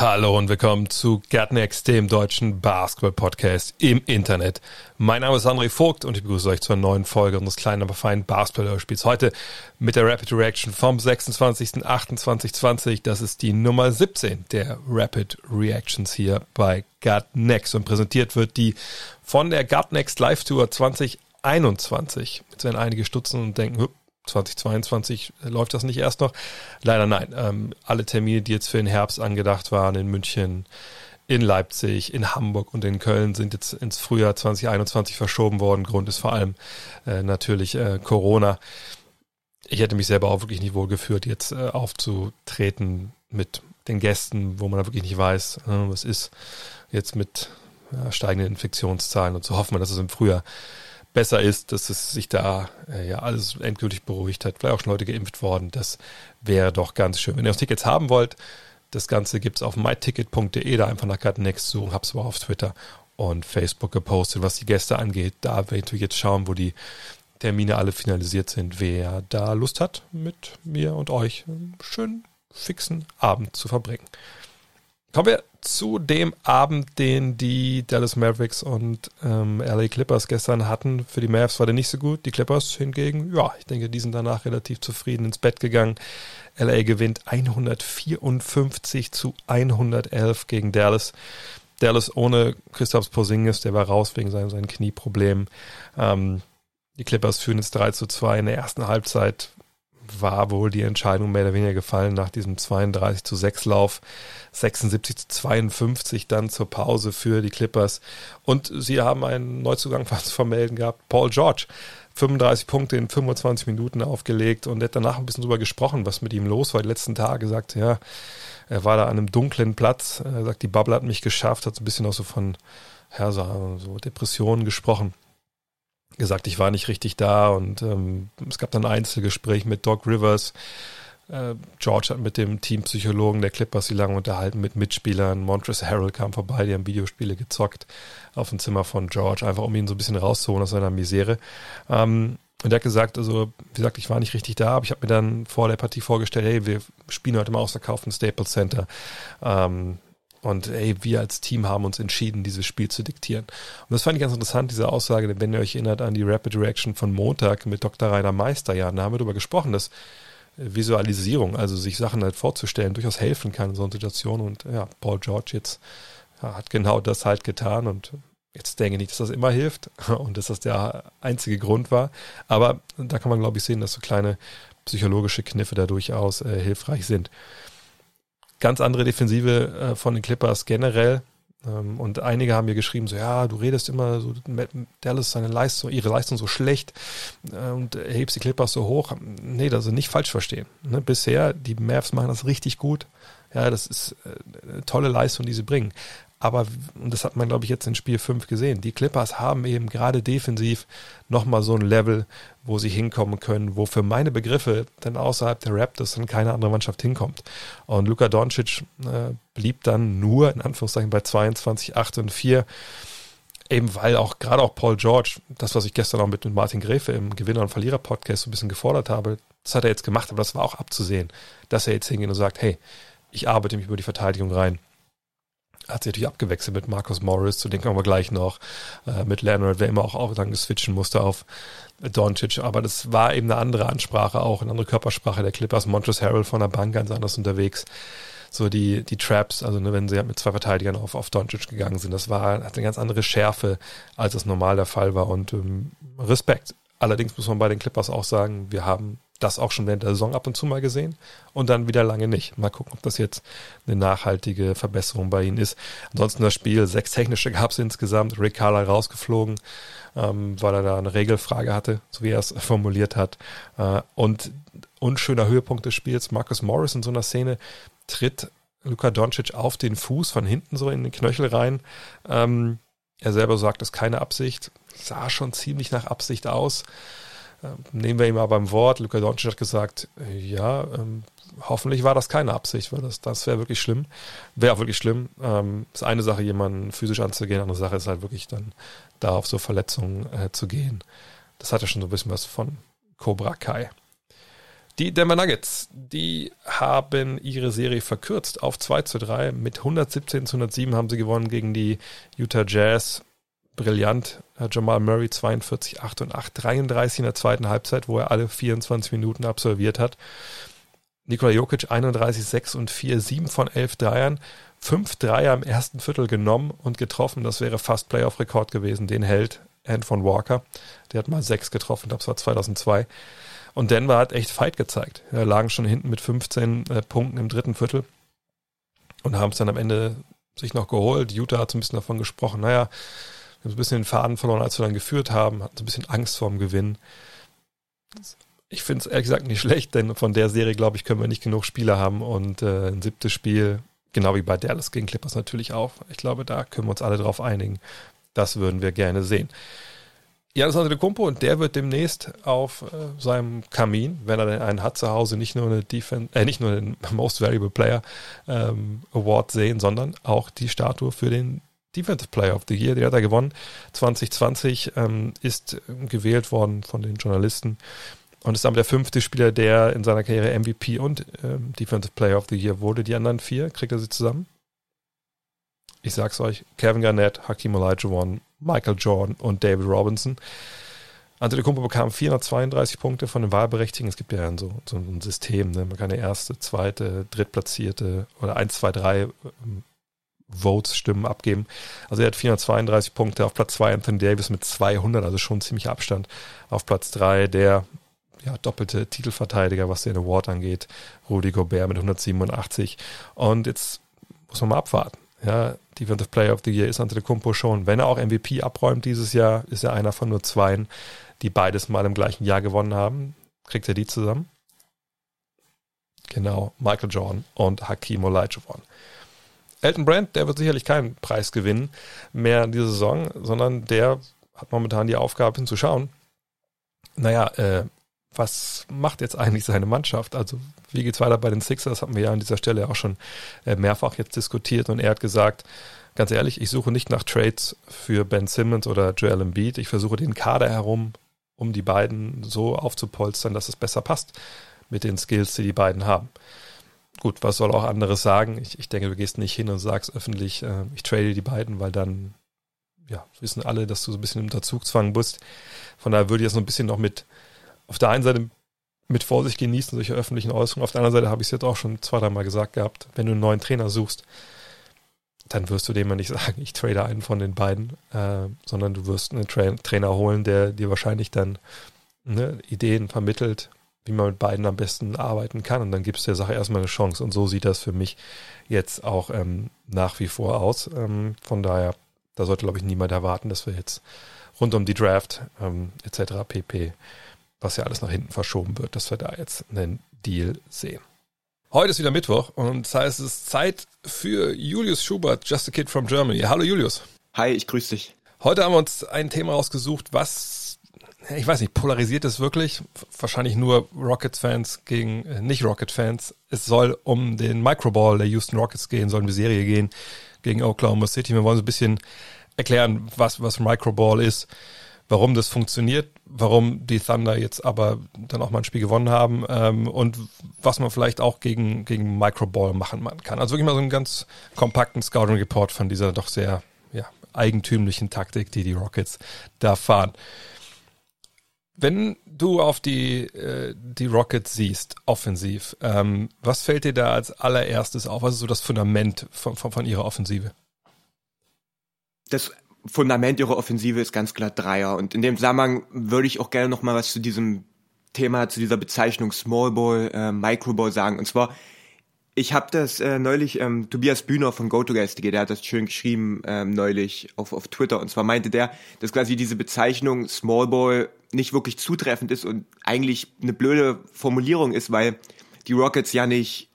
Hallo und willkommen zu Gärtnex, dem deutschen Basketball-Podcast im Internet. Mein Name ist André Vogt und ich begrüße euch zur neuen Folge unseres kleinen, aber feinen Basketball-Spiels. Heute mit der Rapid Reaction vom 26.08.2020. Das ist die Nummer 17 der Rapid Reactions hier bei Gärtnex und präsentiert wird die von der Gärtnex Live Tour 2021. Jetzt werden einige stutzen und denken, 2022 läuft das nicht erst noch. Leider nein. Ähm, alle Termine, die jetzt für den Herbst angedacht waren in München, in Leipzig, in Hamburg und in Köln sind jetzt ins Frühjahr 2021 verschoben worden. Grund ist vor allem äh, natürlich äh, Corona. Ich hätte mich selber auch wirklich nicht wohl geführt, jetzt äh, aufzutreten mit den Gästen, wo man da wirklich nicht weiß, äh, was ist jetzt mit ja, steigenden Infektionszahlen und so hoffen wir, dass es im Frühjahr besser ist, dass es sich da äh, ja alles endgültig beruhigt hat. Vielleicht auch schon Leute geimpft worden. Das wäre doch ganz schön. Wenn ihr auch Tickets haben wollt, das Ganze gibt's auf myticket.de, da einfach nach Gartennext suchen, hab's aber auf Twitter und Facebook gepostet, was die Gäste angeht. Da werden wir jetzt schauen, wo die Termine alle finalisiert sind, wer da Lust hat, mit mir und euch einen schönen, fixen Abend zu verbringen. Kommen wir zu dem Abend, den die Dallas Mavericks und ähm, LA Clippers gestern hatten. Für die Mavs war der nicht so gut. Die Clippers hingegen, ja, ich denke, die sind danach relativ zufrieden ins Bett gegangen. LA gewinnt 154 zu 111 gegen Dallas. Dallas ohne Christoph Porzingis, der war raus wegen seinem, seinen Knieproblemen. Ähm, die Clippers führen jetzt 3 zu 2 in der ersten Halbzeit war wohl die Entscheidung mehr oder weniger gefallen nach diesem 32 zu 6 Lauf. 76 zu 52 dann zur Pause für die Clippers. Und sie haben einen Neuzugang zu vermelden gehabt, Paul George. 35 Punkte in 25 Minuten aufgelegt und hat danach ein bisschen drüber gesprochen, was mit ihm los war die letzten Tage. Er sagt, ja, er war da an einem dunklen Platz. Er sagt, die Bubble hat mich geschafft, hat so ein bisschen auch so von ja, so Depressionen gesprochen gesagt, ich war nicht richtig da und ähm, es gab dann ein Einzelgespräch mit Doc Rivers. Äh, George hat mit dem Teampsychologen der Clippers sie lange unterhalten mit Mitspielern. Montrezl Harrell kam vorbei, die haben Videospiele gezockt auf dem Zimmer von George, einfach um ihn so ein bisschen rauszuholen aus seiner Misere. Ähm, und er hat gesagt, also, wie gesagt, ich war nicht richtig da, aber ich habe mir dann vor der Partie vorgestellt, hey, wir spielen heute mal ausverkauften Staples Center. Ähm, und ey, wir als Team haben uns entschieden, dieses Spiel zu diktieren. Und das fand ich ganz interessant, diese Aussage, denn wenn ihr euch erinnert an die Rapid Reaction von Montag mit Dr. Rainer Meister, ja, da haben wir darüber gesprochen, dass Visualisierung, also sich Sachen halt vorzustellen, durchaus helfen kann in so einer Situation. Und ja, Paul George jetzt ja, hat genau das halt getan und jetzt denke ich nicht, dass das immer hilft und dass das der einzige Grund war. Aber da kann man, glaube ich, sehen, dass so kleine psychologische Kniffe da durchaus äh, hilfreich sind ganz andere Defensive äh, von den Clippers generell. Ähm, und einige haben mir geschrieben, so ja, du redest immer so, Dallas seine Leistung, ihre Leistung so schlecht äh, und hebst die Clippers so hoch. Nee, das ist nicht falsch verstehen. Ne? Bisher, die Mavs machen das richtig gut. Ja, das ist äh, eine tolle Leistung, die sie bringen. Aber, und das hat man, glaube ich, jetzt in Spiel 5 gesehen, die Clippers haben eben gerade defensiv nochmal so ein Level, wo sie hinkommen können, wo für meine Begriffe dann außerhalb der Raptors dann keine andere Mannschaft hinkommt. Und Luka Doncic äh, blieb dann nur, in Anführungszeichen, bei 22, 8 und 4 eben weil auch gerade auch Paul George, das, was ich gestern auch mit Martin Gräfe im Gewinner- und Verlierer-Podcast so ein bisschen gefordert habe, das hat er jetzt gemacht, aber das war auch abzusehen, dass er jetzt hingeht und sagt, hey, ich arbeite mich über die Verteidigung rein hat sich natürlich abgewechselt mit Marcus Morris, zu dem kommen wir gleich noch, äh, mit Leonard, wer immer auch, auch dann switchen musste auf Doncic, aber das war eben eine andere Ansprache auch, eine andere Körpersprache der Clippers, Montrezl Harrell von der Bank ganz anders unterwegs. So die, die Traps, also ne, wenn sie mit zwei Verteidigern auf, auf Doncic gegangen sind, das war, hat eine ganz andere Schärfe, als es normal der Fall war und ähm, Respekt. Allerdings muss man bei den Clippers auch sagen, wir haben das auch schon während der Saison ab und zu mal gesehen und dann wieder lange nicht. Mal gucken, ob das jetzt eine nachhaltige Verbesserung bei ihnen ist. Ansonsten das Spiel, sechs technische gab es insgesamt. Rick Carla rausgeflogen, ähm, weil er da eine Regelfrage hatte, so wie er es formuliert hat. Äh, und unschöner Höhepunkt des Spiels, Marcus Morris in so einer Szene tritt Luka Doncic auf den Fuß von hinten so in den Knöchel rein. Ähm, Er selber sagt, es ist keine Absicht. Sah schon ziemlich nach Absicht aus. Ähm, nehmen wir ihn mal beim Wort. Luka Doncic hat gesagt, äh, ja, ähm, hoffentlich war das keine Absicht, weil das, das wäre wirklich schlimm. Wäre auch wirklich schlimm. Ähm, ist eine Sache, jemanden physisch anzugehen, andere Sache ist halt wirklich dann da auf so Verletzungen äh, zu gehen. Das hat ja schon so ein bisschen was von Cobra Kai. Die Denver Nuggets, die haben ihre Serie verkürzt auf 2 zu 3. Mit 117 zu 107 haben sie gewonnen gegen die Utah Jazz. Brillant. Jamal Murray 42, 8 und 8, 33 in der zweiten Halbzeit, wo er alle 24 Minuten absolviert hat. Nikola Jokic 31, 6 und 4, 7 von 11 Dreiern. 5 Dreier im ersten Viertel genommen und getroffen. Das wäre fast Playoff-Rekord gewesen. Den hält Anton Walker. Der hat mal 6 getroffen, das war 2002. Und Denver hat echt Fight gezeigt. Er lagen schon hinten mit 15 äh, Punkten im dritten Viertel und haben es dann am Ende sich noch geholt. Utah hat so ein bisschen davon gesprochen, naja, wir haben ein bisschen den Faden verloren, als wir dann geführt haben, hatten so ein bisschen Angst vorm Gewinn. Ich finde es ehrlich gesagt nicht schlecht, denn von der Serie, glaube ich, können wir nicht genug Spieler haben und äh, ein siebtes Spiel, genau wie bei Dallas gegen Clippers natürlich auch. Ich glaube, da können wir uns alle drauf einigen. Das würden wir gerne sehen. Janis Antetokounmpo und der wird demnächst auf äh, seinem Kamin, wenn er denn einen hat zu Hause, nicht nur eine Defense, äh, nicht nur den Most Valuable Player ähm, Award sehen, sondern auch die Statue für den Defensive Player of the Year. Der hat er gewonnen. 2020 ähm, ist gewählt worden von den Journalisten und ist damit der fünfte Spieler, der in seiner Karriere MVP und ähm, Defensive Player of the Year wurde. Die anderen vier, kriegt er sie zusammen? Ich sag's euch, Kevin Garnett, Hakim Olajuwon, Michael Jordan und David Robinson. Antetokounmpo bekam 432 Punkte von den Wahlberechtigten. Es gibt ja so, so ein System, ne? man kann eine erste, zweite, drittplatzierte oder 1, 2, 3 Votes, Stimmen abgeben. Also er hat 432 Punkte. Auf Platz 2 Anthony Davis mit 200, also schon ziemlich Abstand. Auf Platz 3 der ja, doppelte Titelverteidiger, was den Award angeht, Rudy Gobert mit 187. Und jetzt muss man mal abwarten. Ja, Defensive Player of the Year ist Antetokounmpo schon. Wenn er auch MVP abräumt dieses Jahr, ist er einer von nur zweien, die beides mal im gleichen Jahr gewonnen haben. Kriegt er die zusammen? Genau, Michael Jordan und Hakim Olajuwon. Elton Brand, der wird sicherlich keinen Preis gewinnen mehr in dieser Saison, sondern der hat momentan die Aufgabe hinzuschauen. Naja, äh, was macht jetzt eigentlich seine Mannschaft? Also wie geht's weiter bei den Sixers? Haben wir ja an dieser Stelle auch schon äh, mehrfach jetzt diskutiert und er hat gesagt, ganz ehrlich, ich suche nicht nach Trades für Ben Simmons oder Joel Embiid. Ich versuche den Kader herum, um die beiden so aufzupolstern, dass es besser passt mit den Skills, die die beiden haben. Gut, was soll auch anderes sagen? Ich, ich denke, du gehst nicht hin und sagst öffentlich, äh, ich trade die beiden, weil dann ja, wissen alle, dass du so ein bisschen im Zugzwang bist. Von daher würde ich jetzt noch ein bisschen noch mit auf der einen Seite mit Vorsicht genießen, solche öffentlichen Äußerungen. Auf der anderen Seite habe ich es jetzt auch schon zwei, dreimal gesagt gehabt, wenn du einen neuen Trainer suchst, dann wirst du dem ja nicht sagen, ich trade einen von den beiden, äh, sondern du wirst einen Tra Trainer holen, der dir wahrscheinlich dann ne, Ideen vermittelt, wie man mit beiden am besten arbeiten kann. Und dann gibst du der Sache erstmal eine Chance. Und so sieht das für mich jetzt auch ähm, nach wie vor aus. Ähm, von daher, da sollte, glaube ich, niemand erwarten, dass wir jetzt rund um die Draft ähm, etc. pp was ja alles nach hinten verschoben wird, dass wir da jetzt einen Deal sehen. Heute ist wieder Mittwoch und das heißt, es ist Zeit für Julius Schubert, Just a Kid from Germany. Hallo Julius. Hi, ich grüße dich. Heute haben wir uns ein Thema ausgesucht, was, ich weiß nicht, polarisiert es wirklich? Wahrscheinlich nur Rockets-Fans gegen äh, Nicht-Rocket-Fans. Es soll um den Microball der Houston Rockets gehen, soll um die Serie gehen gegen Oklahoma City. Wir wollen so ein bisschen erklären, was, was Microball ist warum das funktioniert, warum die Thunder jetzt aber dann auch mal ein Spiel gewonnen haben ähm, und was man vielleicht auch gegen, gegen Microball machen kann. Also wirklich mal so einen ganz kompakten Scouting-Report von dieser doch sehr ja, eigentümlichen Taktik, die die Rockets da fahren. Wenn du auf die, äh, die Rockets siehst, offensiv, ähm, was fällt dir da als allererstes auf? Was ist so das Fundament von, von, von ihrer Offensive? Das Fundament ihrer Offensive ist ganz klar Dreier. Und in dem Zusammenhang würde ich auch gerne noch mal was zu diesem Thema, zu dieser Bezeichnung Small Ball, äh, Micro Ball sagen. Und zwar, ich habe das äh, neulich, ähm, Tobias Bühner von GoToGuestige, der hat das schön geschrieben ähm, neulich auf, auf Twitter. Und zwar meinte der, dass quasi diese Bezeichnung Small Ball nicht wirklich zutreffend ist und eigentlich eine blöde Formulierung ist, weil die Rockets ja nicht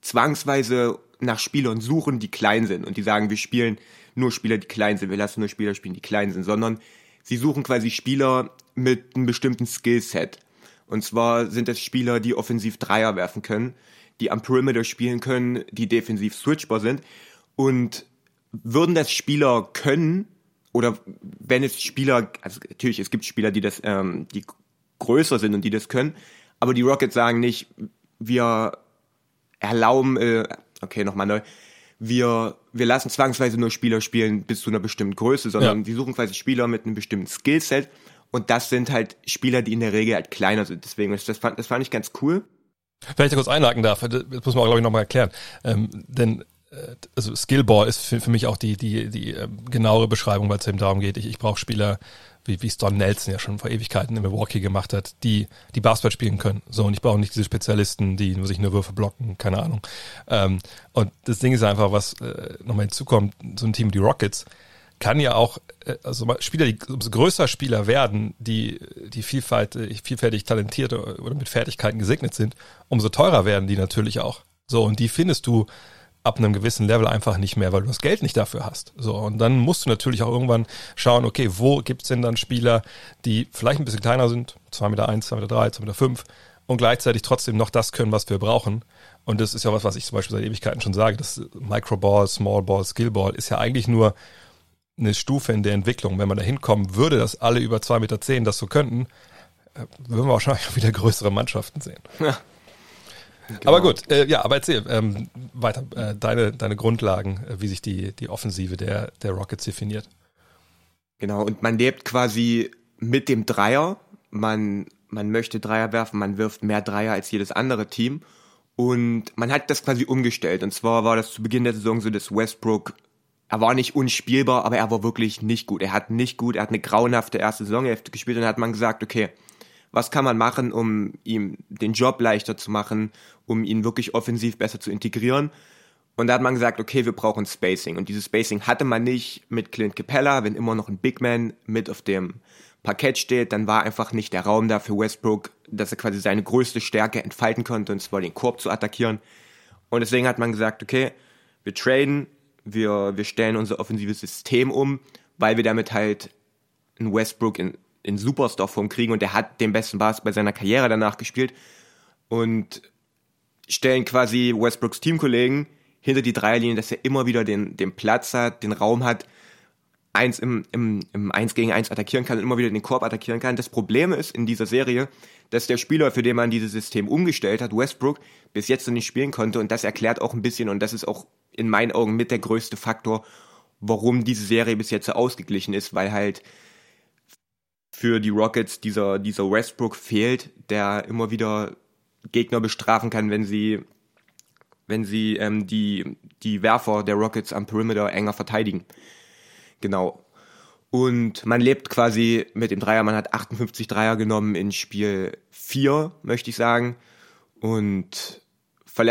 zwangsweise nach Spielern suchen, die klein sind und die sagen, wir spielen nur Spieler, die klein sind, wir lassen nur Spieler spielen, die klein sind, sondern sie suchen quasi Spieler mit einem bestimmten Skillset. Und zwar sind es Spieler, die offensiv Dreier werfen können, die am Perimeter spielen können, die defensiv switchbar sind. Und würden das Spieler können, oder wenn es Spieler, also natürlich, es gibt Spieler, die das, ähm, die größer sind und die das können, aber die Rockets sagen nicht, wir erlauben, äh, okay, nochmal neu, wir, wir lassen zwangsweise nur Spieler spielen bis zu einer bestimmten Größe, sondern ja. die suchen quasi Spieler mit einem bestimmten Skillset und das sind halt Spieler, die in der Regel halt kleiner sind. Deswegen, das fand, das fand ich ganz cool. Wenn ich da kurz einhaken darf, das muss man auch, glaube ich, nochmal erklären. Ähm, denn also Skillball ist für, für mich auch die, die, die äh, genauere Beschreibung, weil es eben darum geht, ich, ich brauche Spieler, wie, wie es Don Nelson ja schon vor Ewigkeiten in Milwaukee gemacht hat, die, die Basketball spielen können. So, und ich brauche nicht diese Spezialisten, die nur sich nur Würfe blocken, keine Ahnung. Ähm, und das Ding ist einfach, was äh, nochmal hinzukommt, so ein Team wie die Rockets kann ja auch, äh, also Spieler, die umso größer Spieler werden, die, die vielfalt, äh, vielfältig talentiert oder mit Fertigkeiten gesegnet sind, umso teurer werden die natürlich auch. So, und die findest du ab einem gewissen Level einfach nicht mehr, weil du das Geld nicht dafür hast. So, und dann musst du natürlich auch irgendwann schauen, okay, wo gibt's denn dann Spieler, die vielleicht ein bisschen kleiner sind, 2,1 Meter, 2,3 Meter, 2,5 Meter fünf, und gleichzeitig trotzdem noch das können, was wir brauchen. Und das ist ja was, was ich zum Beispiel seit Ewigkeiten schon sage, das Microball, Smallball, Skillball ist ja eigentlich nur eine Stufe in der Entwicklung. Wenn man da hinkommen würde, dass alle über 2,10 Meter das so könnten, äh, würden wir wahrscheinlich auch wieder größere Mannschaften sehen. Ja. Genau. Aber gut, äh, ja, aber erzähl ähm, weiter äh, deine, deine Grundlagen, äh, wie sich die, die Offensive der, der Rockets definiert. Genau, und man lebt quasi mit dem Dreier. Man, man möchte Dreier werfen, man wirft mehr Dreier als jedes andere Team. Und man hat das quasi umgestellt. Und zwar war das zu Beginn der Saison so, dass Westbrook, er war nicht unspielbar, aber er war wirklich nicht gut. Er hat nicht gut, er hat eine grauenhafte erste Saisonhälfte gespielt und dann hat man gesagt, okay, was kann man machen, um ihm den Job leichter zu machen, um ihn wirklich offensiv besser zu integrieren. Und da hat man gesagt, okay, wir brauchen Spacing. Und dieses Spacing hatte man nicht mit Clint Capella, wenn immer noch ein Big Man mit auf dem Parkett steht, dann war einfach nicht der Raum da für Westbrook, dass er quasi seine größte Stärke entfalten konnte, und zwar den Korb zu attackieren. Und deswegen hat man gesagt, okay, wir traden, wir, wir stellen unser offensives System um, weil wir damit halt einen Westbrook in in Superstar-Form kriegen und er hat den besten Basketball seiner Karriere danach gespielt und stellen quasi Westbrooks Teamkollegen hinter die Dreierlinie, dass er immer wieder den, den Platz hat, den Raum hat, eins im, im, im 1 gegen 1 attackieren kann und immer wieder den Korb attackieren kann. Das Problem ist in dieser Serie, dass der Spieler, für den man dieses System umgestellt hat, Westbrook, bis jetzt noch nicht spielen konnte und das erklärt auch ein bisschen und das ist auch in meinen Augen mit der größte Faktor, warum diese Serie bis jetzt so ausgeglichen ist, weil halt für die Rockets dieser, dieser Westbrook fehlt, der immer wieder Gegner bestrafen kann, wenn sie, wenn sie ähm, die, die Werfer der Rockets am Perimeter enger verteidigen. Genau. Und man lebt quasi mit dem Dreier, man hat 58 Dreier genommen in Spiel 4, möchte ich sagen. Und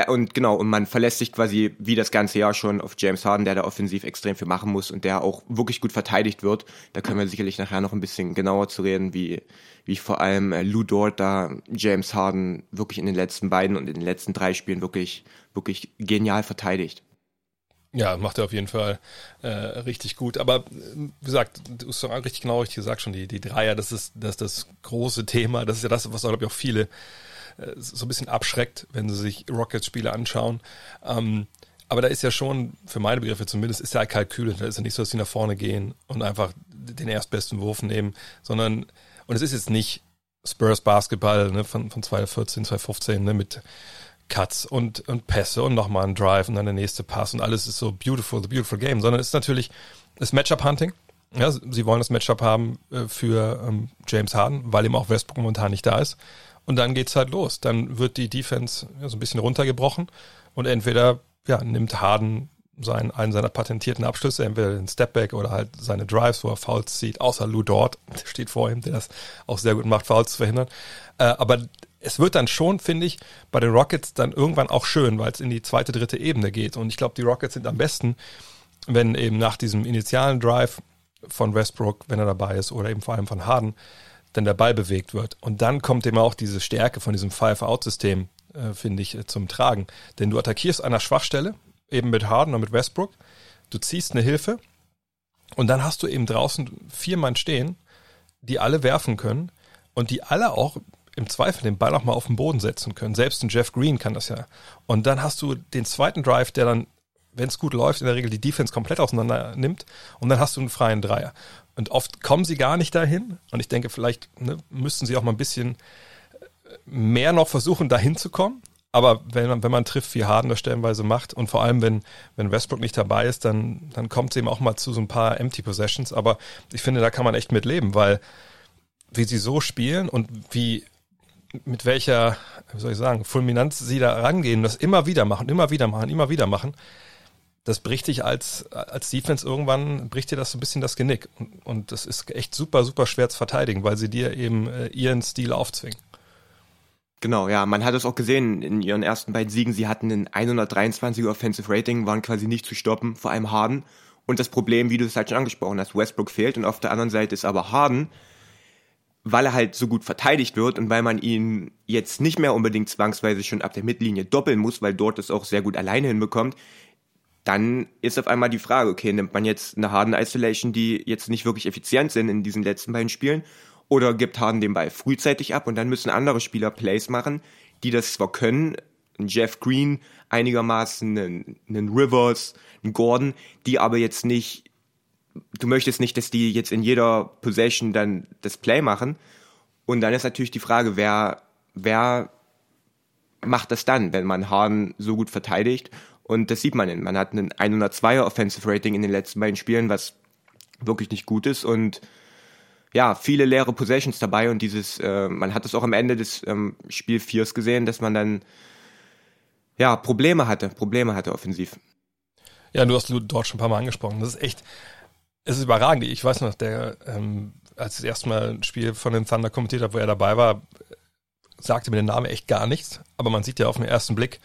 und genau, und man verlässt sich quasi wie das ganze Jahr schon auf James Harden, der da offensiv extrem viel machen muss und der auch wirklich gut verteidigt wird. Da können wir sicherlich nachher noch ein bisschen genauer zu reden, wie, wie vor allem äh, Lou Dort da James Harden wirklich in den letzten beiden und in den letzten drei Spielen wirklich, wirklich genial verteidigt. Ja, macht er auf jeden Fall äh, richtig gut. Aber wie gesagt, du hast richtig genau richtig gesagt schon, die, die Dreier, das ist, das ist das große Thema. Das ist ja das, was, glaube ich, auch viele äh, so ein bisschen abschreckt, wenn sie sich Rockets-Spiele anschauen. Ähm, aber da ist ja schon, für meine Begriffe zumindest, ist ja Kalkül. Da ist ja nicht so, dass sie nach vorne gehen und einfach den erstbesten Wurf nehmen, sondern, und es ist jetzt nicht Spurs Basketball ne, von, von 2014, 2015 ne, mit Cuts und, und Pässe und nochmal ein Drive und dann der nächste Pass und alles ist so beautiful, the beautiful game, sondern es ist natürlich das Matchup-Hunting. Ja, sie wollen das Matchup haben äh, für ähm, James Harden, weil ihm auch Westbrook momentan nicht da ist. Und dann geht's halt los. Dann wird die Defense ja, so ein bisschen runtergebrochen und entweder ja, nimmt Harden seinen, einen seiner patentierten Abschlüsse, entweder den Stepback oder halt seine Drives, wo er Fouls sieht, außer Lou Dort, der steht vor ihm, der das auch sehr gut macht, Fouls zu verhindern. Äh, aber es wird dann schon, finde ich, bei den Rockets dann irgendwann auch schön, weil es in die zweite, dritte Ebene geht. Und ich glaube, die Rockets sind am besten, wenn eben nach diesem initialen Drive von Westbrook, wenn er dabei ist, oder eben vor allem von Harden, dann der Ball bewegt wird. Und dann kommt eben auch diese Stärke von diesem Five-Out-System, äh, finde ich, äh, zum Tragen. Denn du attackierst an einer Schwachstelle, eben mit Harden und mit Westbrook. Du ziehst eine Hilfe und dann hast du eben draußen vier Mann stehen, die alle werfen können und die alle auch im Zweifel den Ball auch mal auf den Boden setzen können. Selbst ein Jeff Green kann das ja. Und dann hast du den zweiten Drive, der dann, wenn es gut läuft, in der Regel die Defense komplett auseinander nimmt und dann hast du einen freien Dreier. Und oft kommen sie gar nicht dahin. Und ich denke, vielleicht ne, müssten sie auch mal ein bisschen mehr noch versuchen, dahin zu kommen. Aber wenn man, wenn man trifft, wie Harden das stellenweise macht und vor allem, wenn, wenn Westbrook nicht dabei ist, dann, dann kommt es eben auch mal zu so ein paar Empty Possessions. Aber ich finde, da kann man echt mit leben, weil wie sie so spielen und wie, mit welcher, wie soll ich sagen, Fulminanz sie da rangehen, das immer wieder machen, immer wieder machen, immer wieder machen, das bricht dich als, als Defense irgendwann, bricht dir das so ein bisschen das Genick. Und, und das ist echt super, super schwer zu verteidigen, weil sie dir eben äh, ihren Stil aufzwingen. Genau, ja, man hat es auch gesehen in ihren ersten beiden Siegen. Sie hatten ein 123er Offensive Rating, waren quasi nicht zu stoppen, vor allem Harden. Und das Problem, wie du es halt schon angesprochen hast, Westbrook fehlt und auf der anderen Seite ist aber Harden, weil er halt so gut verteidigt wird und weil man ihn jetzt nicht mehr unbedingt zwangsweise schon ab der Mittellinie doppeln muss, weil dort es auch sehr gut alleine hinbekommt, dann ist auf einmal die Frage, okay, nimmt man jetzt eine Harden Isolation, die jetzt nicht wirklich effizient sind in diesen letzten beiden Spielen, oder gibt Harden den Ball frühzeitig ab und dann müssen andere Spieler Plays machen, die das zwar können, ein Jeff Green einigermaßen, einen, einen Rivers, einen Gordon, die aber jetzt nicht, du möchtest nicht, dass die jetzt in jeder Possession dann das Play machen. Und dann ist natürlich die Frage, wer, wer macht das dann, wenn man Harden so gut verteidigt? Und das sieht man. Man hat einen 102er Offensive Rating in den letzten beiden Spielen, was wirklich nicht gut ist und ja, viele leere Possessions dabei und dieses, äh, man hat es auch am Ende des ähm, Spiel 4 gesehen, dass man dann ja Probleme hatte, Probleme hatte offensiv. Ja, du hast dort schon ein paar Mal angesprochen. Das ist echt, es ist überragend. Ich weiß noch, der, ähm, als ich das erste Mal ein Spiel von den Thunder kommentiert habe, wo er dabei war, sagte mir der Name echt gar nichts. Aber man sieht ja auf den ersten Blick,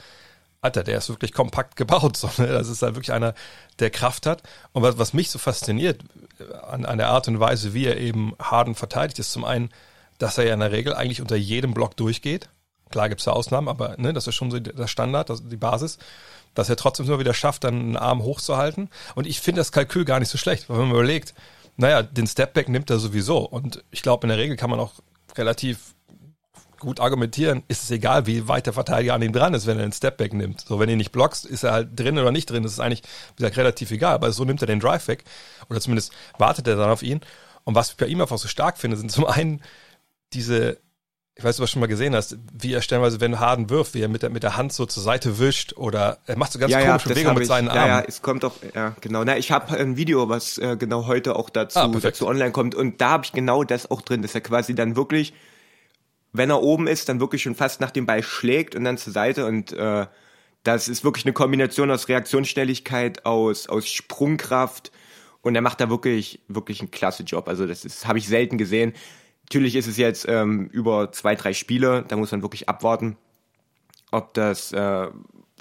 Alter, der ist wirklich kompakt gebaut. So, ne? Das ist halt wirklich einer, der Kraft hat. Und was, was mich so fasziniert äh, an, an der Art und Weise, wie er eben Harden verteidigt, ist zum einen, dass er ja in der Regel eigentlich unter jedem Block durchgeht. Klar gibt's da Ausnahmen, aber ne, das ist schon so der Standard, das, die Basis, dass er trotzdem nur wieder schafft, dann einen Arm hochzuhalten. Und ich finde das Kalkül gar nicht so schlecht, weil wenn man überlegt, naja, den Stepback nimmt er sowieso. Und ich glaube, in der Regel kann man auch relativ gut argumentieren, ist es egal, wie weit der Verteidiger an ihm dran ist, wenn er den Stepback nimmt. So, wenn ihn nicht blockst, ist er halt drin oder nicht drin. Das ist eigentlich, wie gesagt, relativ egal. Aber so nimmt er den Drive weg. Oder zumindest wartet er dann auf ihn. Und was ich bei ihm einfach so stark finde, sind zum einen diese, ich weiß, du was schon mal gesehen hast, wie er stellenweise, wenn Harden wirft, wie er mit der, mit der Hand so zur Seite wischt oder er macht so ganz ja, komische ja, Bewegungen mit seinen ja, Armen. Ja, es kommt auch, ja, genau. Na, ich habe ein Video, was äh, genau heute auch dazu, Ah, dazu online kommt und da habe ich genau das auch drin, dass er quasi dann wirklich wenn er oben ist, dann wirklich schon fast nach dem Ball schlägt und dann zur Seite und äh, das ist wirklich eine Kombination aus Reaktionsschnelligkeit, aus, aus Sprungkraft und er macht da wirklich, wirklich einen klasse Job. Also das ist, habe ich selten gesehen. Natürlich ist es jetzt ähm, über zwei, drei Spiele, da muss man wirklich abwarten, ob das, äh,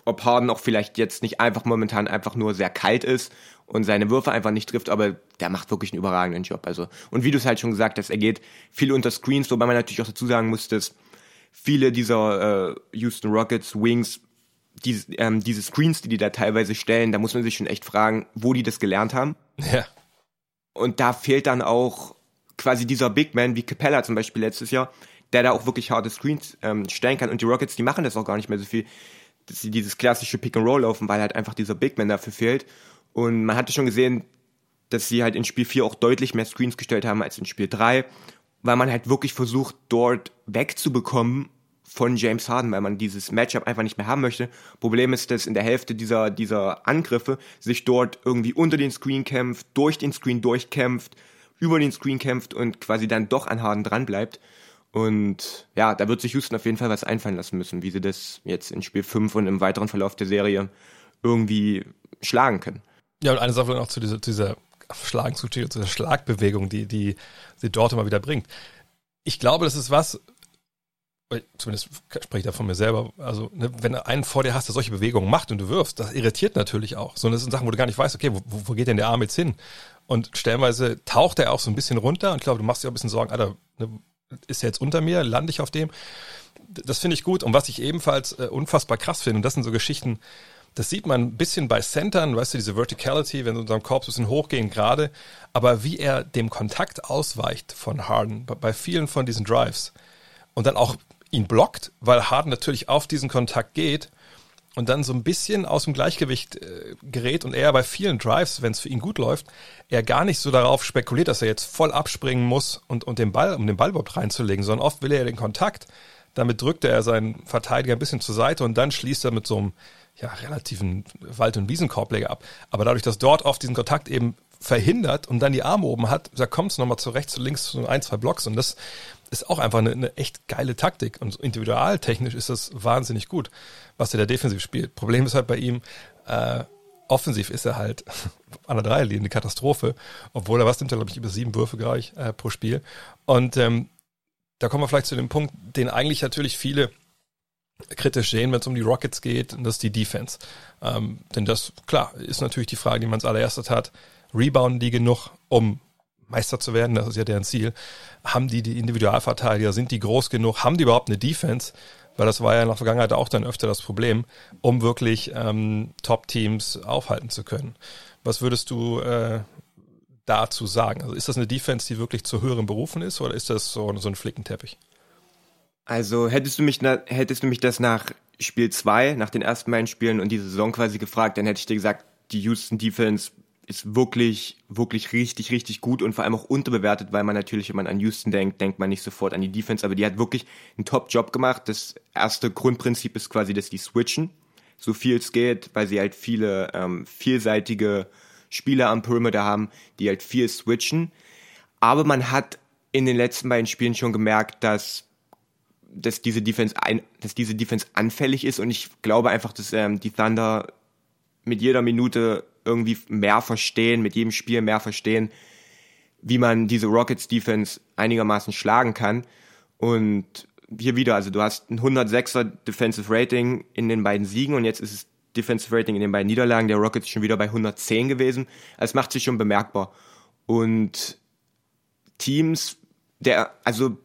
ob Harden auch vielleicht jetzt nicht einfach momentan einfach nur sehr kalt ist und seine Würfe einfach nicht trifft, aber der macht wirklich einen überragenden Job. Also und wie du es halt schon gesagt hast, er geht viel unter Screens, wobei man natürlich auch dazu sagen muss, dass viele dieser äh, Houston Rockets Wings diese, ähm, diese Screens, die die da teilweise stellen, da muss man sich schon echt fragen, wo die das gelernt haben. Ja. Und da fehlt dann auch quasi dieser Big Man, wie Capella zum Beispiel letztes Jahr, der da auch wirklich harte Screens ähm, stellen kann. Und die Rockets, die machen das auch gar nicht mehr so viel, dass sie dieses klassische Pick and Roll laufen, weil halt einfach dieser Big Man dafür fehlt. Und man hatte schon gesehen, dass sie halt in Spiel 4 auch deutlich mehr Screens gestellt haben als in Spiel 3, weil man halt wirklich versucht, dort wegzubekommen von James Harden, weil man dieses Matchup einfach nicht mehr haben möchte. Problem ist, dass in der Hälfte dieser, dieser Angriffe sich dort irgendwie unter den Screen kämpft, durch den Screen durchkämpft, über den Screen kämpft und quasi dann doch an Harden dran bleibt. Und ja, da wird sich Houston auf jeden Fall was einfallen lassen müssen, wie sie das jetzt in Spiel 5 und im weiteren Verlauf der Serie irgendwie schlagen können. Ja, und eine Sache noch zu dieser, dieser Schlagen zu dieser Schlagbewegung, die, die sie dort immer wieder bringt. Ich glaube, das ist was, zumindest spreche ich da von mir selber, also ne, wenn du einen vor dir hast, der solche Bewegungen macht und du wirfst, das irritiert natürlich auch. So, das sind Sachen, wo du gar nicht weißt, okay, wo, wo geht denn der Arm jetzt hin? Und stellenweise taucht er auch so ein bisschen runter und ich glaube, du machst dir auch ein bisschen Sorgen, Alter, ne, ist jetzt unter mir, lande ich auf dem? Das finde ich gut. Und was ich ebenfalls äh, unfassbar krass finde, und das sind so Geschichten, Das sieht man ein bisschen bei Centern, weißt du, diese Verticality, wenn unserem Korb ein bisschen hochgehen gerade. Aber wie er dem Kontakt ausweicht von Harden, bei vielen von diesen Drives und dann auch ihn blockt, weil Harden natürlich auf diesen Kontakt geht und dann so ein bisschen aus dem Gleichgewicht äh, gerät und er bei vielen Drives, wenn es für ihn gut läuft, er gar nicht so darauf spekuliert, dass er jetzt voll abspringen muss und, und den Ball, um den Ball überhaupt reinzulegen, sondern oft will er den Kontakt. Damit drückt er seinen Verteidiger ein bisschen zur Seite und dann schließt er mit so einem ja, relativen Wald- und Wiesenkorbleger ab. Aber dadurch, dass dort oft diesen Kontakt eben verhindert und dann die Arme oben hat, da kommt es nochmal zu rechts, zu links, zu ein, zwei Blocks und das ist auch einfach eine, eine echt geile Taktik und individualtechnisch ist das wahnsinnig gut, was er da defensiv spielt. Problem ist halt bei ihm, äh, offensiv ist er halt an der Dreierlinie eine Katastrophe, obwohl er was nimmt glaube ich, über sieben Würfe gleich äh, pro Spiel. Und ähm, da kommen wir vielleicht zu dem Punkt, den eigentlich natürlich viele kritisch sehen, wenn es um die Rockets geht, und das ist die Defense. Ähm, denn das, klar, ist natürlich die Frage, die man als allererstes hat. Rebounden die genug, um Meister zu werden? Das ist ja deren Ziel. Haben die die Individualverteidiger? Sind die groß genug? Haben die überhaupt eine Defense? Weil das war ja in der Vergangenheit auch dann öfter das Problem, um wirklich ähm, Top-Teams aufhalten zu können. Was würdest du äh, dazu sagen? Also ist das eine Defense, die wirklich zu höheren Berufen ist oder ist das so, so ein Flickenteppich? Also hättest du mich hättest du mich das nach Spiel 2, nach den ersten beiden Spielen und diese Saison quasi gefragt, dann hätte ich dir gesagt, die Houston Defense ist wirklich, wirklich richtig, richtig gut und vor allem auch unterbewertet, weil man natürlich, wenn man an Houston denkt, denkt man nicht sofort an die Defense, aber die hat wirklich einen Top-Job gemacht. Das erste Grundprinzip ist quasi, dass die switchen, so viel es geht, weil sie halt viele ähm, vielseitige Spieler am Perimeter haben, die halt viel switchen. Aber man hat in den letzten beiden Spielen schon gemerkt, dass dass diese Defense ein, dass diese Defense anfällig ist und ich glaube einfach, dass ähm, die Thunder mit jeder Minute irgendwie mehr verstehen, mit jedem Spiel mehr verstehen, wie man diese Rockets Defense einigermaßen schlagen kann. Und hier wieder, also du hast ein 106er Defensive Rating in den beiden Siegen und jetzt ist es Defensive Rating in den beiden Niederlagen der Rockets schon wieder bei 110 gewesen. Es macht sich schon bemerkbar. Und Teams, der, also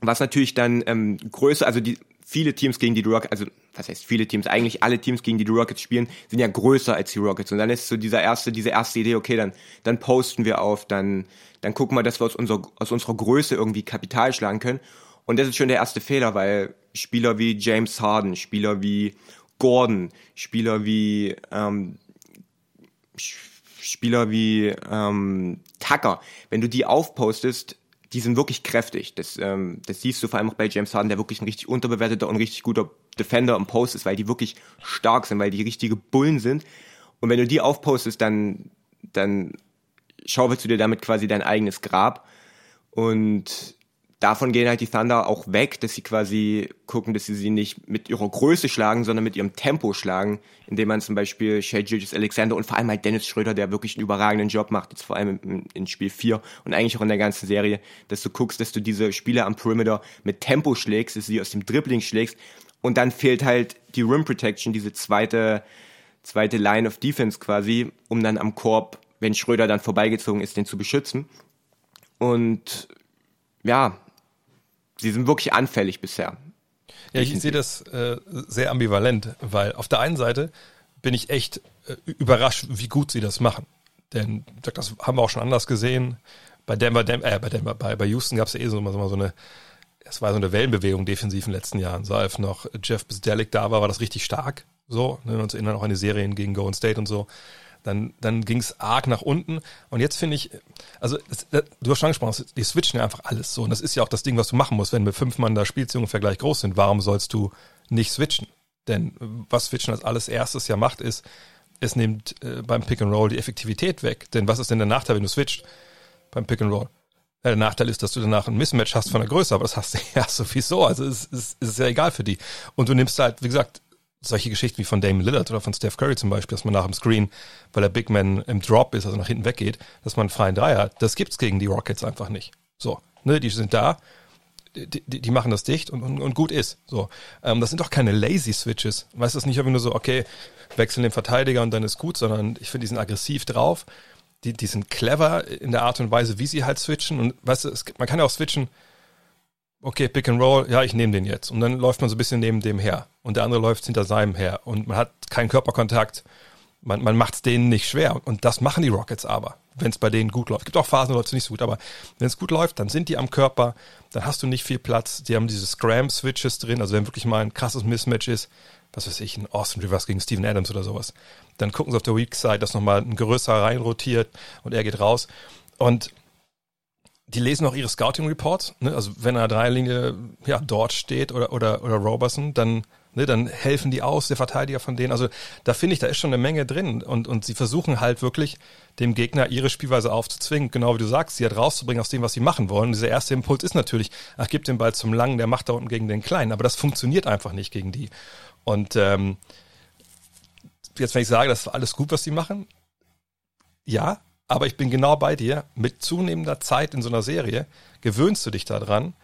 was natürlich dann ähm, größer, also die viele Teams gegen die Rockets, also was heißt viele Teams, eigentlich alle Teams gegen die die Rockets spielen, sind ja größer als die Rockets. Und dann ist so dieser erste, diese erste Idee, okay, dann, dann posten wir auf, dann, dann gucken wir, dass wir aus unserer, aus unserer Größe irgendwie Kapital schlagen können. Und das ist schon der erste Fehler, weil Spieler wie James Harden, Spieler wie Gordon, Spieler wie ähm, Spieler wie ähm, Tucker, wenn du die aufpostest, die sind wirklich kräftig. Das, ähm, das siehst du vor allem auch bei James Harden, der wirklich ein richtig unterbewerteter und richtig guter Defender im Post ist, weil die wirklich stark sind, weil die richtige Bullen sind. Und wenn du die aufpostest, dann, dann schaufelst du dir damit quasi dein eigenes Grab. Und davon gehen halt die Thunder auch weg, dass sie quasi gucken, dass sie sie nicht mit ihrer Größe schlagen, sondern mit ihrem Tempo schlagen, indem man zum Beispiel Shea Gilgis Alexander und vor allem halt Dennis Schröder, der wirklich einen überragenden Job macht, jetzt vor allem in Spiel 4 und eigentlich auch in der ganzen Serie, dass du guckst, dass du diese Spieler am Perimeter mit Tempo schlägst, dass du sie aus dem Dribbling schlägst und dann fehlt halt die Rim Protection, diese zweite, zweite Line of Defense quasi, um dann am Korb, wenn Schröder dann vorbeigezogen ist, den zu beschützen. Und ja, sie sind wirklich anfällig bisher. Ja, ich sehe das äh, sehr ambivalent, weil auf der einen Seite bin ich echt äh, überrascht, wie gut sie das machen. Denn das haben wir auch schon anders gesehen. Bei Denver, Denver äh, bei Denver, bei, bei Houston gab es ja eh so, so, so eine, es war so eine Wellenbewegung defensiv in den letzten Jahren. So als noch Jeff Bisdelic da war, war das richtig stark. So, ne, uns erinnern auch an die Serien gegen Golden State und so dann, dann ging es arg nach unten. Und jetzt finde ich, also das, das, du hast schon angesprochen, die switchen ja einfach alles so. Und das ist ja auch das Ding, was du machen musst, wenn wir fünf Mann da spielst, die ungefähr gleich groß sind. Warum sollst du nicht switchen? Denn was Switchen als alles erstes ja macht, ist, es nimmt äh, beim Pick and Roll die Effektivität weg. Denn was ist denn der Nachteil, wenn du switcht beim Pick and Roll? Der Nachteil ist, dass du danach ein Mismatch hast von der Größe, aber das hast du ja sowieso. Also es, es, es ist ja egal für die. Und du nimmst halt, wie gesagt, solche Geschichten wie von Damon Lillard oder von Steph Curry zum Beispiel, dass man nach dem Screen, weil der Big Man im Drop ist, also nach hinten weggeht, dass man einen freien Dreier hat. Das gibt's gegen die Rockets einfach nicht. So, ne, die sind da, die, die, die machen das dicht und, und, und gut ist. So, ähm, das sind doch keine lazy Switches. Weißt du, ist nicht einfach nur so, okay, wechseln den Verteidiger und dann ist gut, sondern ich finde, die sind aggressiv drauf. Die, die sind clever in der Art und Weise, wie sie halt switchen. Und weißt du, es, man kann ja auch switchen, okay, Pick and Roll, ja, ich nehme den jetzt. Und dann läuft man so ein bisschen neben dem her. Und der andere läuft hinter seinem her. Und man hat keinen Körperkontakt. Man, man macht es denen nicht schwer. Und das machen die Rockets aber, wenn es bei denen gut läuft. Es gibt auch Phasen, läuft es nicht so gut. Aber wenn es gut läuft, dann sind die am Körper. Dann hast du nicht viel Platz. Die haben diese Scram-Switches drin. Also wenn wirklich mal ein krasses Mismatch ist, was weiß ich, ein Austin Rivers gegen Steven Adams oder sowas, dann gucken sie auf der Weak Side, dass nochmal ein größer reinrotiert und er geht raus. Und die lesen auch ihre Scouting Reports. Ne? Also wenn er Dreierlinie ja dort steht oder oder oder Roberson, dann ne, dann helfen die aus, der Verteidiger von denen. Also da finde ich, da ist schon eine Menge drin und und sie versuchen halt wirklich dem Gegner ihre Spielweise aufzuzwingen, genau wie du sagst, sie halt rauszubringen aus dem, was sie machen wollen. Und dieser erste Impuls ist natürlich, ach, gib den Ball zum Langen, der macht da unten gegen den Kleinen. Aber das funktioniert einfach nicht gegen die. Und ähm, jetzt, wenn ich sage, das ist alles gut, was sie machen, ja, aber ich bin genau bei dir. Mit zunehmender Zeit in so einer Serie gewöhnst du dich daran.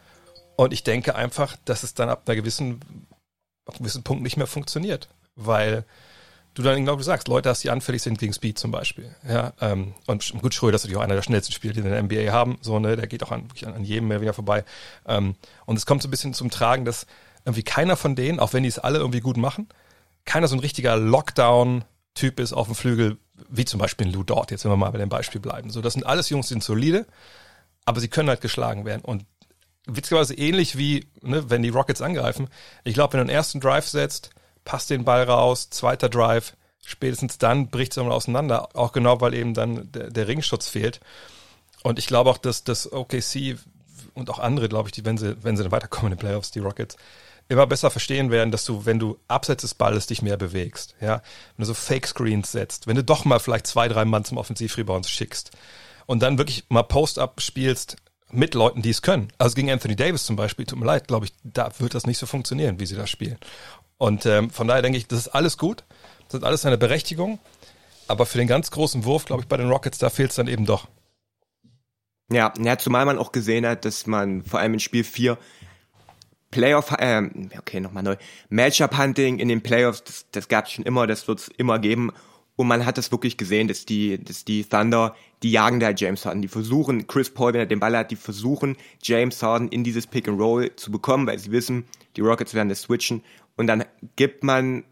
Und ich denke einfach, dass es dann ab einer gewissen, ab einem gewissen Punkt nicht mehr funktioniert. Weil du dann genau sagst, Leute hast, die anfällig sind gegen Speed zum Beispiel. Ja, ähm, und gut, Schröder ist natürlich auch einer der schnellsten Spieler, die in der NBA haben. So, ne, der geht auch an, an jedem mehr wieder vorbei. Ähm, und es kommt so ein bisschen zum Tragen, dass irgendwie keiner von denen, auch wenn die es alle irgendwie gut machen, keiner so ein richtiger Lockdown-Typ ist auf dem Flügel, wie zum Beispiel Lou Dort, jetzt wenn wir mal bei dem Beispiel bleiben. So, das sind alles Jungs, die sind solide, aber sie können halt geschlagen werden. Und witzigerweise ähnlich wie, ne, wenn die Rockets angreifen. Ich glaube, wenn du einen ersten Drive setzt, passt den Ball raus, zweiter Drive, spätestens dann bricht es auseinander. Auch genau, weil eben dann der, der Ringschutz fehlt. Und ich glaube auch, dass das OKC und auch andere, glaube ich, die, wenn sie, wenn sie dann weiterkommen in den Playoffs, die Rockets, immer besser verstehen werden, dass du, wenn du abseits des Balles dich mehr bewegst, ja, wenn du so Fake Screens setzt, wenn du doch mal vielleicht zwei, drei Mann zum Offensivrebound schickst und dann wirklich mal Post-up spielst mit Leuten, die es können. Also gegen Anthony Davis zum Beispiel, tut mir leid, glaube ich, da wird das nicht so funktionieren, wie sie das spielen. Und ähm, von daher denke ich, das ist alles gut, das ist alles eine Berechtigung, aber für den ganz großen Wurf, glaube ich, bei den Rockets, da fehlt es dann eben doch. Ja, ja, zumal man auch gesehen hat, dass man vor allem in Spiel 4 Playoff, äh, okay, nochmal neu. Matchup-Hunting in den Playoffs, das, das gab es schon immer, das wird es immer geben. Und man hat das wirklich gesehen, dass die, dass die Thunder, die jagen da James Harden. Die versuchen, Chris Paul, wenn er den Ball hat, die versuchen, James Harden in dieses Pick and Roll zu bekommen, weil sie wissen, die Rockets werden das switchen. Und dann gibt man,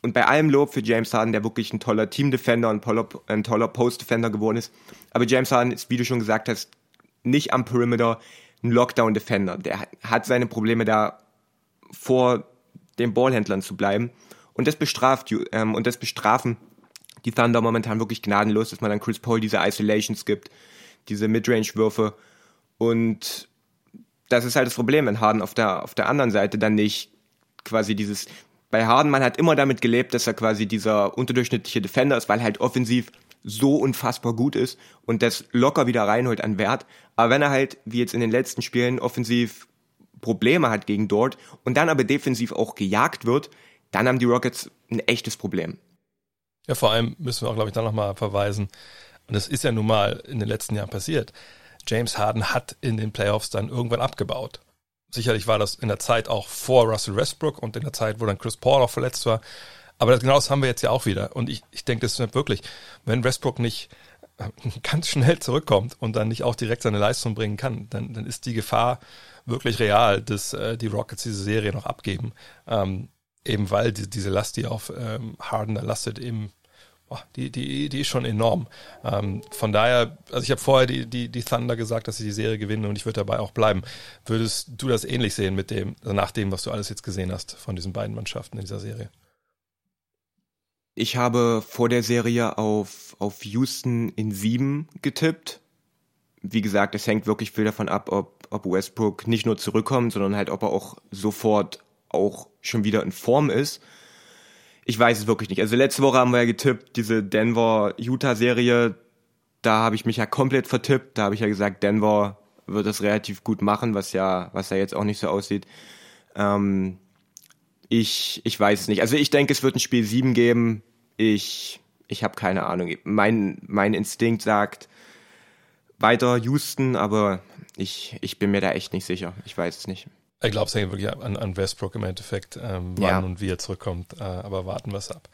und bei allem Lob für James Harden, der wirklich ein toller Team-Defender und ein toller Post-Defender geworden ist. Aber James Harden ist, wie du schon gesagt hast, nicht am Perimeter ein Lockdown-Defender. Der hat seine Probleme da vor den Ballhändlern zu bleiben. Und das bestraft ähm, und das bestrafen die Thunder momentan wirklich gnadenlos, dass man dann Chris Paul diese Isolations gibt, diese Midrange-Würfe. Und das ist halt das Problem, wenn Harden auf der, auf der anderen Seite dann nicht quasi dieses, bei Harden, man hat immer damit gelebt, dass er quasi dieser unterdurchschnittliche Defender ist, weil halt offensiv so unfassbar gut ist und das locker wieder reinholt an Wert. Aber wenn er halt, wie jetzt in den letzten Spielen, offensiv Probleme hat gegen dort und dann aber defensiv auch gejagt wird, dann haben die Rockets ein echtes Problem. Ja, vor allem müssen wir auch, glaube ich, da nochmal verweisen. Und das ist ja nun mal in den letzten Jahren passiert. James Harden hat in den Playoffs dann irgendwann abgebaut. Sicherlich war das in der Zeit auch vor Russell Westbrook und in der Zeit, wo dann Chris Paul auch verletzt war. Aber das, genau das haben wir jetzt ja auch wieder. Und ich, ich denke, das ist wirklich, wenn Westbrook nicht äh, ganz schnell zurückkommt und dann nicht auch direkt seine Leistung bringen kann, dann, dann ist die Gefahr wirklich real, dass äh, die Rockets diese Serie noch abgeben. Ähm, eben weil die, diese Last, die auf ähm, Harden da lastet, eben boah, die, die, die ist schon enorm. Ähm, von daher, also ich habe vorher die, die, die Thunder gesagt, dass sie die Serie gewinnen und ich würde dabei auch bleiben. Würdest du das ähnlich sehen mit dem, nach dem, was du alles jetzt gesehen hast von diesen beiden Mannschaften in dieser Serie? Ich habe vor der Serie auf, auf Houston in sieben getippt. Wie gesagt, es hängt wirklich viel davon ab, ob, ob Westbrook nicht nur zurückkommt, sondern halt, ob er auch sofort auch schon wieder in Form ist. Ich weiß es wirklich nicht. Also letzte Woche haben wir ja getippt, diese Denver-Utah-Serie, da habe ich mich ja komplett vertippt. Da habe ich ja gesagt, Denver wird das relativ gut machen, was ja, was ja jetzt auch nicht so aussieht. Ähm, ich, ich weiß es nicht. Also ich denke, es wird ein Spiel 7 geben. Ich, ich habe keine Ahnung. Mein, mein Instinkt sagt weiter Houston, aber ich, ich bin mir da echt nicht sicher. Ich weiß es nicht. Ich glaube es hängt wirklich an, an Westbrook im Endeffekt, ähm, wann ja. und wie er zurückkommt. Äh, aber warten wir es ab.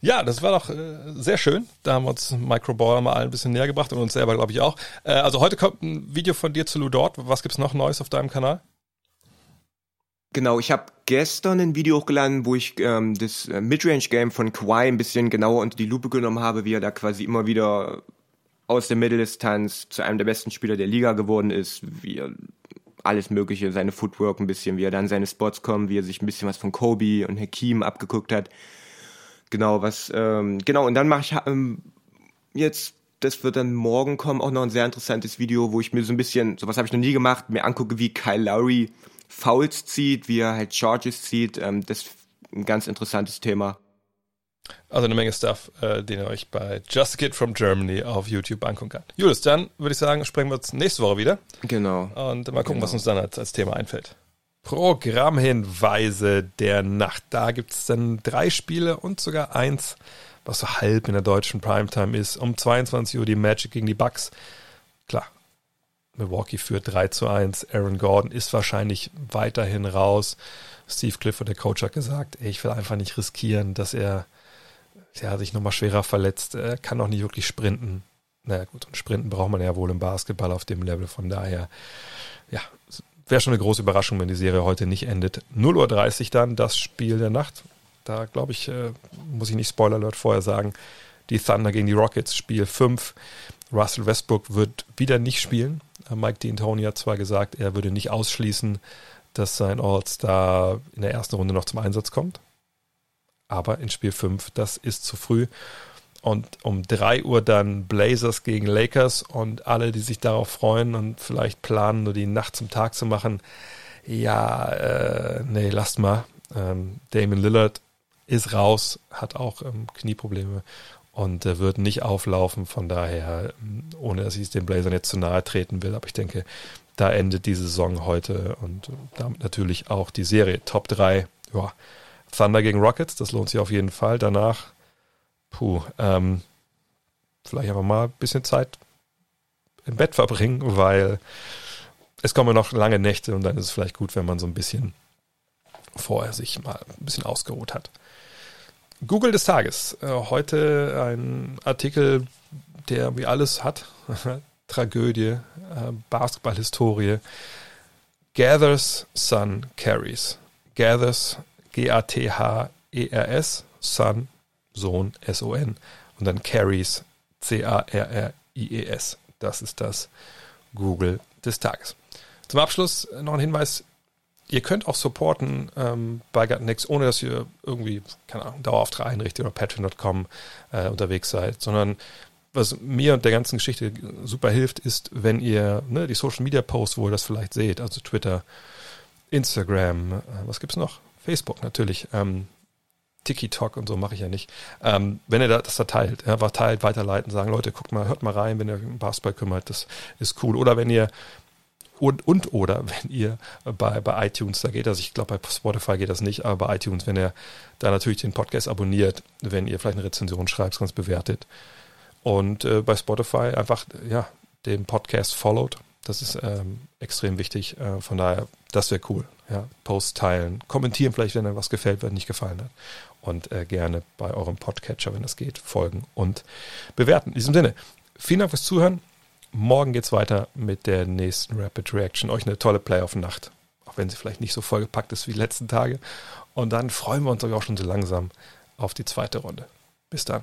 Ja, das war doch äh, sehr schön. Da haben wir uns Microball mal ein bisschen näher gebracht und uns selber, glaube ich, auch. Äh, also heute kommt ein Video von dir zu Ludort. Was gibt's noch Neues auf deinem Kanal? Genau, ich habe gestern ein Video hochgeladen, wo ich ähm, das äh, Midrange-Game von Kawhi ein bisschen genauer unter die Lupe genommen habe, wie er da quasi immer wieder aus der Mitteldistanz zu einem der besten Spieler der Liga geworden ist, wie er alles Mögliche, seine Footwork ein bisschen, wie er dann seine Spots kommt, wie er sich ein bisschen was von Kobe und Hakim abgeguckt hat. Genau, was, ähm, genau, und dann mache ich ähm, jetzt, das wird dann morgen kommen, auch noch ein sehr interessantes Video, wo ich mir so ein bisschen, sowas habe ich noch nie gemacht, mir angucke, wie Kyle Lowry Fouls zieht, wie er halt Charges zieht. Ähm, das ist ein ganz interessantes Thema. Also eine Menge Stuff, äh, den ihr euch bei Just a Kid from Germany auf YouTube angucken könnt. Julius, dann würde ich sagen, sprechen wir uns nächste Woche wieder. Genau. Und mal gucken, genau. was uns dann als, als Thema einfällt. Programmhinweise der Nacht. Da gibt es dann drei Spiele und sogar eins, was so halb in der deutschen Primetime ist. Um 22 Uhr die Magic gegen die Bucks. Klar, Milwaukee führt 3 zu 1. Aaron Gordon ist wahrscheinlich weiterhin raus. Steve Clifford, der Coach, hat gesagt, ey, ich will einfach nicht riskieren, dass er ja, sich nochmal schwerer verletzt. Er kann auch nicht wirklich sprinten. Naja gut, und sprinten braucht man ja wohl im Basketball auf dem Level. Von daher, ja, wäre schon eine große Überraschung, wenn die Serie heute nicht endet. 0.30 Uhr dann das Spiel der Nacht. Da glaube ich, äh, muss ich nicht Spoiler Alert vorher sagen, die Thunder gegen die Rockets, Spiel 5. Russell Westbrook wird wieder nicht spielen. Mike D'Antoni hat zwar gesagt, er würde nicht ausschließen, dass sein All-Star in der ersten Runde noch zum Einsatz kommt. Aber in Spiel 5, das ist zu früh. Und um 3 Uhr dann Blazers gegen Lakers und alle, die sich darauf freuen und vielleicht planen, nur die Nacht zum Tag zu machen. Ja, äh, nee, lasst mal. Ähm, Damon Lillard ist raus, hat auch ähm, Knieprobleme und äh, wird nicht auflaufen. Von daher, ohne dass ich den Blazern jetzt zu nahe treten will, aber ich denke, da endet die Saison heute und damit natürlich auch die Serie. Top 3, ja, Thunder gegen Rockets, das lohnt sich auf jeden Fall. Danach, puh, ähm, vielleicht einfach mal ein bisschen Zeit im Bett verbringen, weil es kommen noch lange Nächte und dann ist es vielleicht gut, wenn man so ein bisschen vorher sich mal ein bisschen ausgeruht hat. Google des Tages. Äh, heute ein Artikel, der wie alles hat. Tragödie, äh, Basketballhistorie. Gathers Sun Carries. Gathers, G-A-T-H-E-R-S, Sun, Sohn, S-O-N. Und dann Carries, C-A-R-R-I-E-S. Das ist das Google des Tages. Zum Abschluss noch ein Hinweis, ihr könnt auch supporten ähm, bei Gutnext, ohne dass ihr irgendwie, keine Ahnung, Dauerauftrag einrichtet oder patreon.com äh, unterwegs seid, sondern was mir und der ganzen Geschichte super hilft, ist, wenn ihr ne, die Social Media Posts, wo ihr das vielleicht seht, also Twitter, Instagram, äh, was gibt's noch? Facebook natürlich, ähm, TikTok und so mache ich ja nicht. Ähm, wenn ihr das da teilt, ja, teilt, weiterleiten, sagen, Leute, guckt mal, hört mal rein, wenn ihr um Basketball kümmert, das ist cool. Oder wenn ihr und, und oder wenn ihr bei, bei iTunes, da geht das, ich glaube bei Spotify geht das nicht, aber bei iTunes, wenn ihr da natürlich den Podcast abonniert, wenn ihr vielleicht eine Rezension schreibt, ganz bewertet und äh, bei Spotify einfach ja den Podcast followed, das ist ähm, extrem wichtig, äh, von daher, das wäre cool, ja, Post teilen, kommentieren vielleicht, wenn euch was gefällt, wenn nicht gefallen hat und äh, gerne bei eurem Podcatcher, wenn das geht, folgen und bewerten. In diesem Sinne, vielen Dank fürs Zuhören. Morgen geht's weiter mit der nächsten Rapid Reaction. Euch eine tolle Playoff-Nacht, auch wenn sie vielleicht nicht so vollgepackt ist wie die letzten Tage. Und dann freuen wir uns auch schon so langsam auf die zweite Runde. Bis dann.